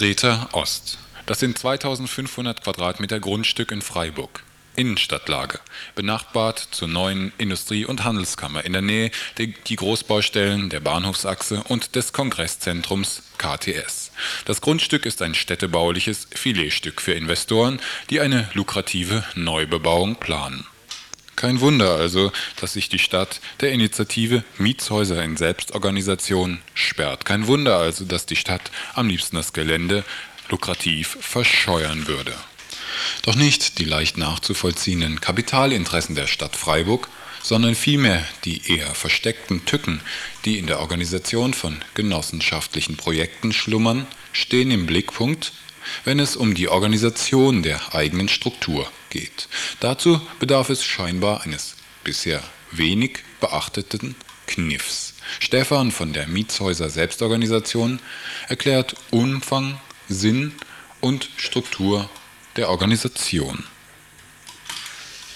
Greta Ost. Das sind 2500 Quadratmeter Grundstück in Freiburg. Innenstadtlage, benachbart zur neuen Industrie- und Handelskammer in der Nähe die Großbaustellen der Bahnhofsachse und des Kongresszentrums KTS. Das Grundstück ist ein städtebauliches Filetstück für Investoren, die eine lukrative Neubebauung planen. Kein Wunder also, dass sich die Stadt der Initiative Mietshäuser in Selbstorganisation sperrt. Kein Wunder also, dass die Stadt am liebsten das Gelände lukrativ verscheuern würde. Doch nicht die leicht nachzuvollziehenden Kapitalinteressen der Stadt Freiburg, sondern vielmehr die eher versteckten Tücken, die in der Organisation von genossenschaftlichen Projekten schlummern, stehen im Blickpunkt, wenn es um die Organisation der eigenen Struktur geht. Dazu bedarf es scheinbar eines bisher wenig beachteten Kniffs. Stefan von der Mietshäuser Selbstorganisation erklärt Umfang, Sinn und Struktur der Organisation.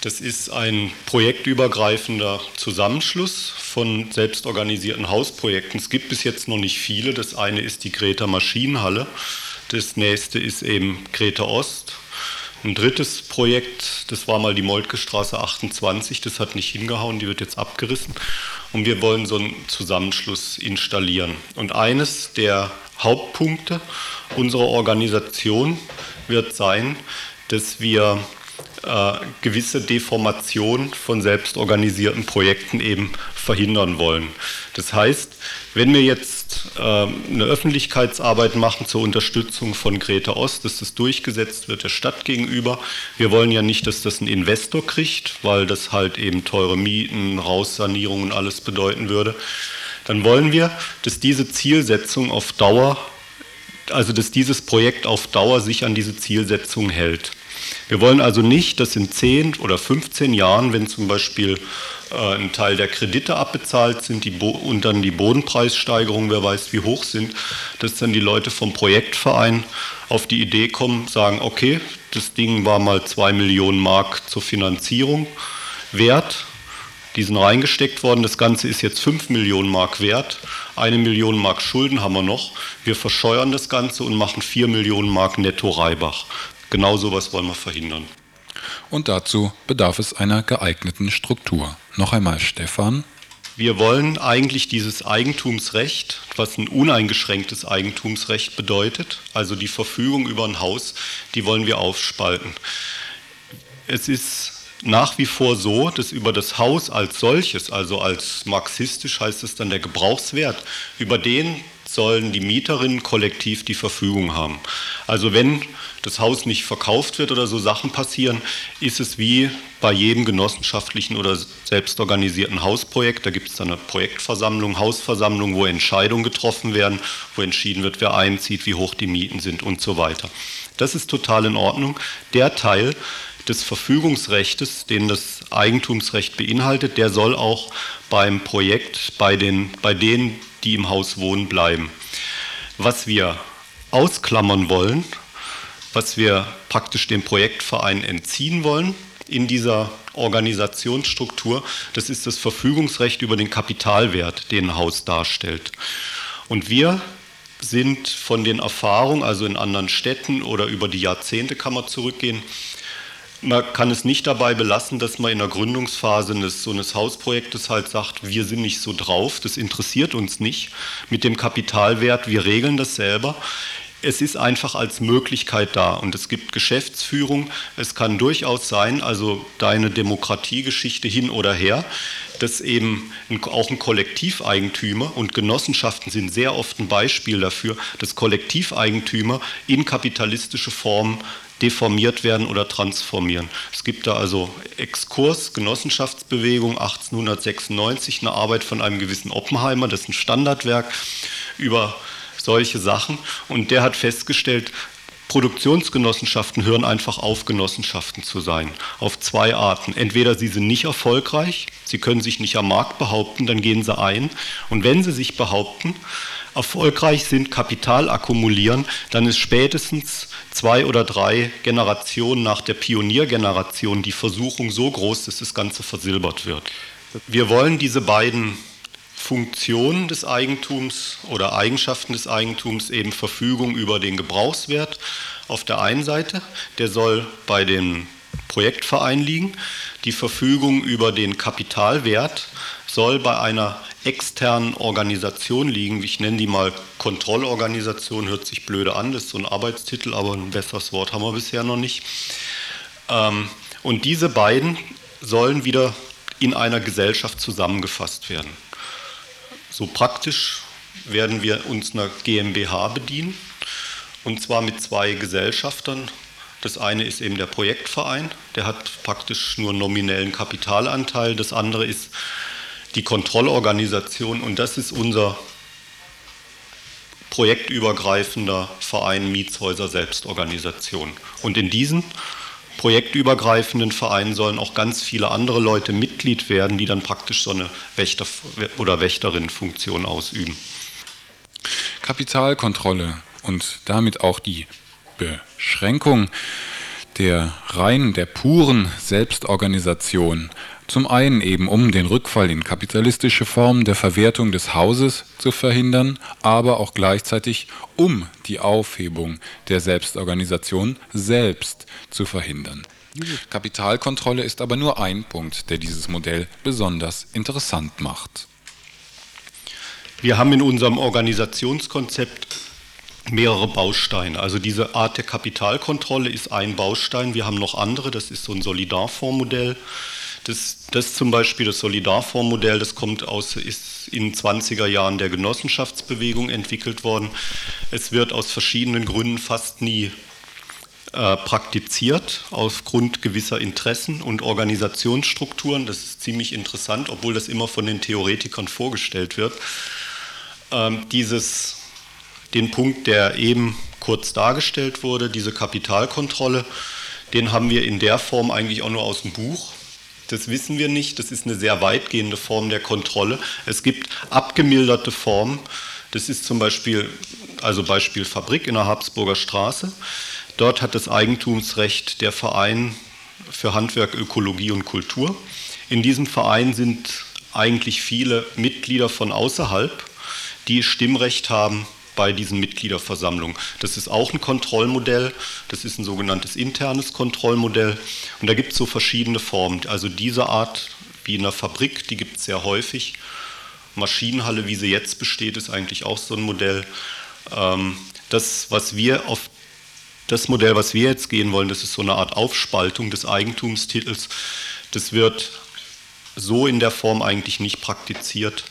Das ist ein projektübergreifender Zusammenschluss von selbstorganisierten Hausprojekten. Es gibt bis jetzt noch nicht viele. Das eine ist die Greta Maschinenhalle, das nächste ist eben Greta Ost. Ein drittes Projekt, das war mal die Moltke Straße 28, das hat nicht hingehauen, die wird jetzt abgerissen. Und wir wollen so einen Zusammenschluss installieren. Und eines der Hauptpunkte unserer Organisation wird sein, dass wir äh, gewisse Deformation von selbstorganisierten Projekten eben verhindern wollen. Das heißt, wenn wir jetzt äh, eine Öffentlichkeitsarbeit machen zur Unterstützung von Greta Ost, dass das durchgesetzt wird der Stadt gegenüber, wir wollen ja nicht, dass das ein Investor kriegt, weil das halt eben teure Mieten, Raussanierungen alles bedeuten würde, dann wollen wir, dass diese Zielsetzung auf Dauer also dass dieses Projekt auf Dauer sich an diese Zielsetzung hält. Wir wollen also nicht, dass in 10 oder 15 Jahren, wenn zum Beispiel äh, ein Teil der Kredite abbezahlt sind und dann die Bodenpreissteigerungen, wer weiß wie hoch sind, dass dann die Leute vom Projektverein auf die Idee kommen, sagen, okay, das Ding war mal 2 Millionen Mark zur Finanzierung wert, die sind reingesteckt worden. Das Ganze ist jetzt 5 Millionen Mark wert. Eine Million Mark Schulden haben wir noch. Wir verscheuern das Ganze und machen 4 Millionen Mark netto Reibach. Genau sowas wollen wir verhindern. Und dazu bedarf es einer geeigneten Struktur. Noch einmal, Stefan. Wir wollen eigentlich dieses Eigentumsrecht, was ein uneingeschränktes Eigentumsrecht bedeutet, also die Verfügung über ein Haus, die wollen wir aufspalten. Es ist nach wie vor so, dass über das Haus als solches, also als marxistisch heißt es dann der Gebrauchswert, über den sollen die Mieterinnen kollektiv die Verfügung haben. Also wenn das Haus nicht verkauft wird oder so Sachen passieren, ist es wie bei jedem genossenschaftlichen oder selbstorganisierten Hausprojekt. Da gibt es dann eine Projektversammlung, Hausversammlung, wo Entscheidungen getroffen werden, wo entschieden wird, wer einzieht, wie hoch die Mieten sind und so weiter. Das ist total in Ordnung. Der Teil, des Verfügungsrechts, den das Eigentumsrecht beinhaltet, der soll auch beim Projekt bei, den, bei denen, die im Haus wohnen, bleiben. Was wir ausklammern wollen, was wir praktisch dem Projektverein entziehen wollen in dieser Organisationsstruktur, das ist das Verfügungsrecht über den Kapitalwert, den ein Haus darstellt. Und wir sind von den Erfahrungen, also in anderen Städten oder über die Jahrzehnte kann man zurückgehen, man kann es nicht dabei belassen, dass man in der Gründungsphase eines, so eines Hausprojektes halt sagt, wir sind nicht so drauf, das interessiert uns nicht mit dem Kapitalwert, wir regeln das selber. Es ist einfach als Möglichkeit da und es gibt Geschäftsführung. Es kann durchaus sein, also deine Demokratiegeschichte hin oder her, dass eben auch ein Kollektiveigentümer und Genossenschaften sind sehr oft ein Beispiel dafür, dass Kollektiveigentümer in kapitalistische Formen deformiert werden oder transformieren. Es gibt da also Exkurs, Genossenschaftsbewegung 1896, eine Arbeit von einem gewissen Oppenheimer, das ist ein Standardwerk über solche Sachen und der hat festgestellt, Produktionsgenossenschaften hören einfach auf, Genossenschaften zu sein. Auf zwei Arten. Entweder sie sind nicht erfolgreich, sie können sich nicht am Markt behaupten, dann gehen sie ein. Und wenn sie sich behaupten, erfolgreich sind, Kapital akkumulieren, dann ist spätestens zwei oder drei Generationen nach der Pioniergeneration die Versuchung so groß, dass das Ganze versilbert wird. Wir wollen diese beiden Funktion des Eigentums oder Eigenschaften des Eigentums eben Verfügung über den Gebrauchswert auf der einen Seite, der soll bei dem Projektverein liegen. Die Verfügung über den Kapitalwert soll bei einer externen Organisation liegen. Ich nenne die mal Kontrollorganisation, hört sich blöde an, das ist so ein Arbeitstitel, aber ein besseres Wort haben wir bisher noch nicht. Ähm, und diese beiden sollen wieder in einer Gesellschaft zusammengefasst werden. So praktisch werden wir uns einer GmbH bedienen, und zwar mit zwei Gesellschaftern. Das eine ist eben der Projektverein, der hat praktisch nur nominellen Kapitalanteil. Das andere ist die Kontrollorganisation und das ist unser projektübergreifender Verein Mietshäuser Selbstorganisation. Und in diesen projektübergreifenden Vereinen sollen auch ganz viele andere Leute Mitglied werden, die dann praktisch so eine Wächter- oder Wächterinnenfunktion ausüben. Kapitalkontrolle und damit auch die Beschränkung der rein der puren Selbstorganisation zum einen eben, um den Rückfall in kapitalistische Formen der Verwertung des Hauses zu verhindern, aber auch gleichzeitig, um die Aufhebung der Selbstorganisation selbst zu verhindern. Kapitalkontrolle ist aber nur ein Punkt, der dieses Modell besonders interessant macht. Wir haben in unserem Organisationskonzept mehrere Bausteine. Also diese Art der Kapitalkontrolle ist ein Baustein. Wir haben noch andere, das ist so ein Solidarfondsmodell. Das, das zum Beispiel, das Solidarfondsmodell, das kommt aus, ist in den 20er Jahren der Genossenschaftsbewegung entwickelt worden. Es wird aus verschiedenen Gründen fast nie äh, praktiziert, aufgrund gewisser Interessen und Organisationsstrukturen. Das ist ziemlich interessant, obwohl das immer von den Theoretikern vorgestellt wird. Ähm, dieses, den Punkt, der eben kurz dargestellt wurde, diese Kapitalkontrolle, den haben wir in der Form eigentlich auch nur aus dem Buch. Das wissen wir nicht. Das ist eine sehr weitgehende Form der Kontrolle. Es gibt abgemilderte Formen. Das ist zum Beispiel, also Beispiel Fabrik in der Habsburger Straße. Dort hat das Eigentumsrecht der Verein für Handwerk, Ökologie und Kultur. In diesem Verein sind eigentlich viele Mitglieder von außerhalb, die Stimmrecht haben bei diesen Mitgliederversammlungen. Das ist auch ein Kontrollmodell, das ist ein sogenanntes internes Kontrollmodell und da gibt es so verschiedene Formen. Also diese Art wie in der Fabrik, die gibt es sehr häufig. Maschinenhalle, wie sie jetzt besteht, ist eigentlich auch so ein Modell. Ähm, das, was wir auf das Modell, was wir jetzt gehen wollen, das ist so eine Art Aufspaltung des Eigentumstitels. Das wird so in der Form eigentlich nicht praktiziert.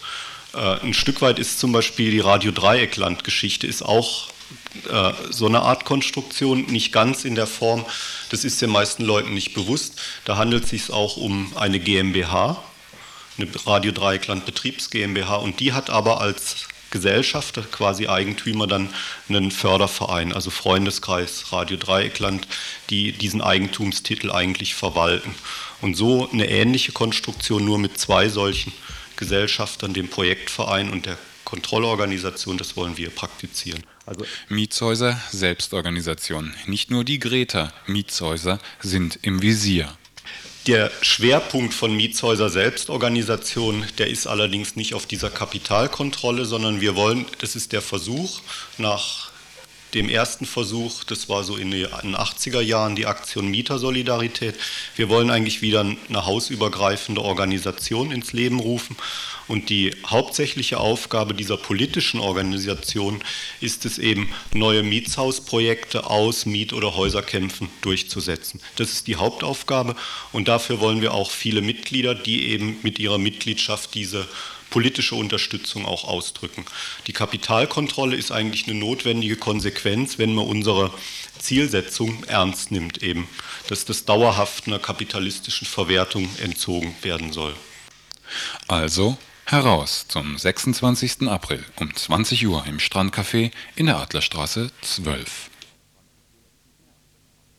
Äh, ein Stück weit ist zum Beispiel die Radio-Dreieckland-Geschichte ist auch äh, so eine Art Konstruktion, nicht ganz in der Form, das ist den meisten Leuten nicht bewusst. Da handelt es sich auch um eine GmbH, eine Radio Dreieckland Betriebs GmbH und die hat aber als Gesellschafter, quasi Eigentümer, dann einen Förderverein, also Freundeskreis Radio Dreieckland, die diesen Eigentumstitel eigentlich verwalten. Und so eine ähnliche Konstruktion, nur mit zwei solchen Gesellschaftern, dem Projektverein und der Kontrollorganisation, das wollen wir praktizieren. Also Mietshäuser Selbstorganisation. Nicht nur die Greta Mietshäuser sind im Visier. Der Schwerpunkt von Mietshäuser Selbstorganisation, der ist allerdings nicht auf dieser Kapitalkontrolle, sondern wir wollen, das ist der Versuch nach dem ersten Versuch, das war so in den 80er Jahren die Aktion Mietersolidarität. Wir wollen eigentlich wieder eine hausübergreifende Organisation ins Leben rufen. Und die hauptsächliche Aufgabe dieser politischen Organisation ist es eben, neue Mietshausprojekte aus Miet- oder Häuserkämpfen durchzusetzen. Das ist die Hauptaufgabe und dafür wollen wir auch viele Mitglieder, die eben mit ihrer Mitgliedschaft diese politische Unterstützung auch ausdrücken. Die Kapitalkontrolle ist eigentlich eine notwendige Konsequenz, wenn man unsere Zielsetzung ernst nimmt, eben, dass das dauerhaft einer kapitalistischen Verwertung entzogen werden soll. Also heraus zum 26. April um 20 Uhr im Strandcafé in der Adlerstraße 12.